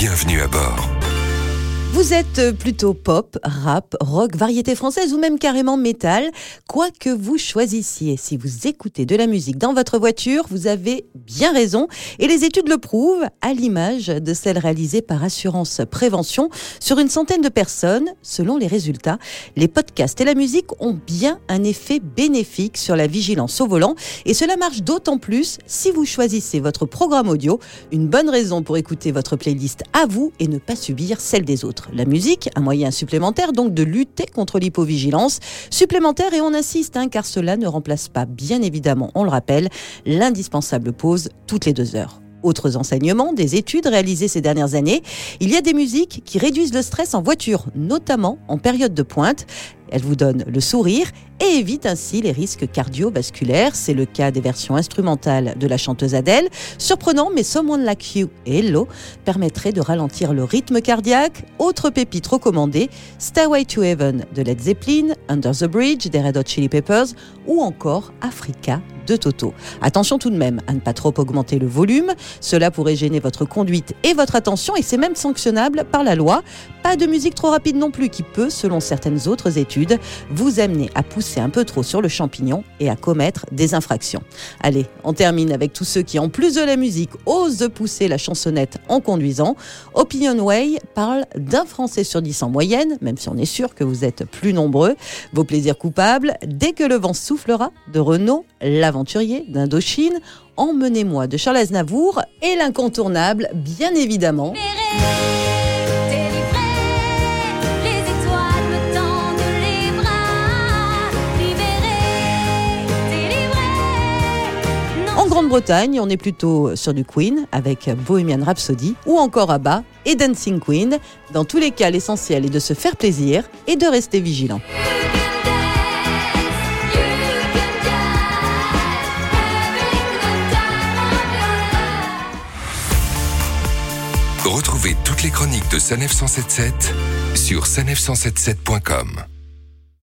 Bienvenue à bord. Vous êtes plutôt pop, rap, rock, variété française ou même carrément métal. Quoi que vous choisissiez, si vous écoutez de la musique dans votre voiture, vous avez bien raison. Et les études le prouvent, à l'image de celles réalisées par Assurance Prévention sur une centaine de personnes. Selon les résultats, les podcasts et la musique ont bien un effet bénéfique sur la vigilance au volant. Et cela marche d'autant plus si vous choisissez votre programme audio. Une bonne raison pour écouter votre playlist à vous et ne pas subir celle des autres. La musique, un moyen supplémentaire donc de lutter contre l'hypovigilance. Supplémentaire et on insiste hein, car cela ne remplace pas, bien évidemment, on le rappelle, l'indispensable pause toutes les deux heures. Autres enseignements, des études réalisées ces dernières années, il y a des musiques qui réduisent le stress en voiture, notamment en période de pointe. Elle vous donne le sourire et évite ainsi les risques cardiovasculaires. C'est le cas des versions instrumentales de la chanteuse Adele. Surprenant, mais Someone Like You et Hello permettraient de ralentir le rythme cardiaque. Autre pépite recommandée, Stairway to Heaven de Led Zeppelin, Under the Bridge des Red Hot Chili Peppers ou encore Africa de Toto. Attention tout de même à ne pas trop augmenter le volume, cela pourrait gêner votre conduite et votre attention et c'est même sanctionnable par la loi. Pas de musique trop rapide non plus qui peut, selon certaines autres études, vous amener à pousser un peu trop sur le champignon et à commettre des infractions. Allez, on termine avec tous ceux qui, en plus de la musique, osent pousser la chansonnette en conduisant. Opinion Way parle d'un Français sur dix en moyenne, même si on est sûr que vous êtes plus nombreux. Vos plaisirs coupables, dès que le vent soufflera, de Renault, l'aventurier d'Indochine, Emmenez-moi de Charles Aznavour et l'incontournable, bien évidemment. En Grande-Bretagne, on est plutôt sur du Queen avec Bohemian Rhapsody ou encore ABBA et Dancing Queen. Dans tous les cas, l'essentiel est de se faire plaisir et de rester vigilant. Retrouvez toutes les chroniques de Sanef 177 sur sanef177.com.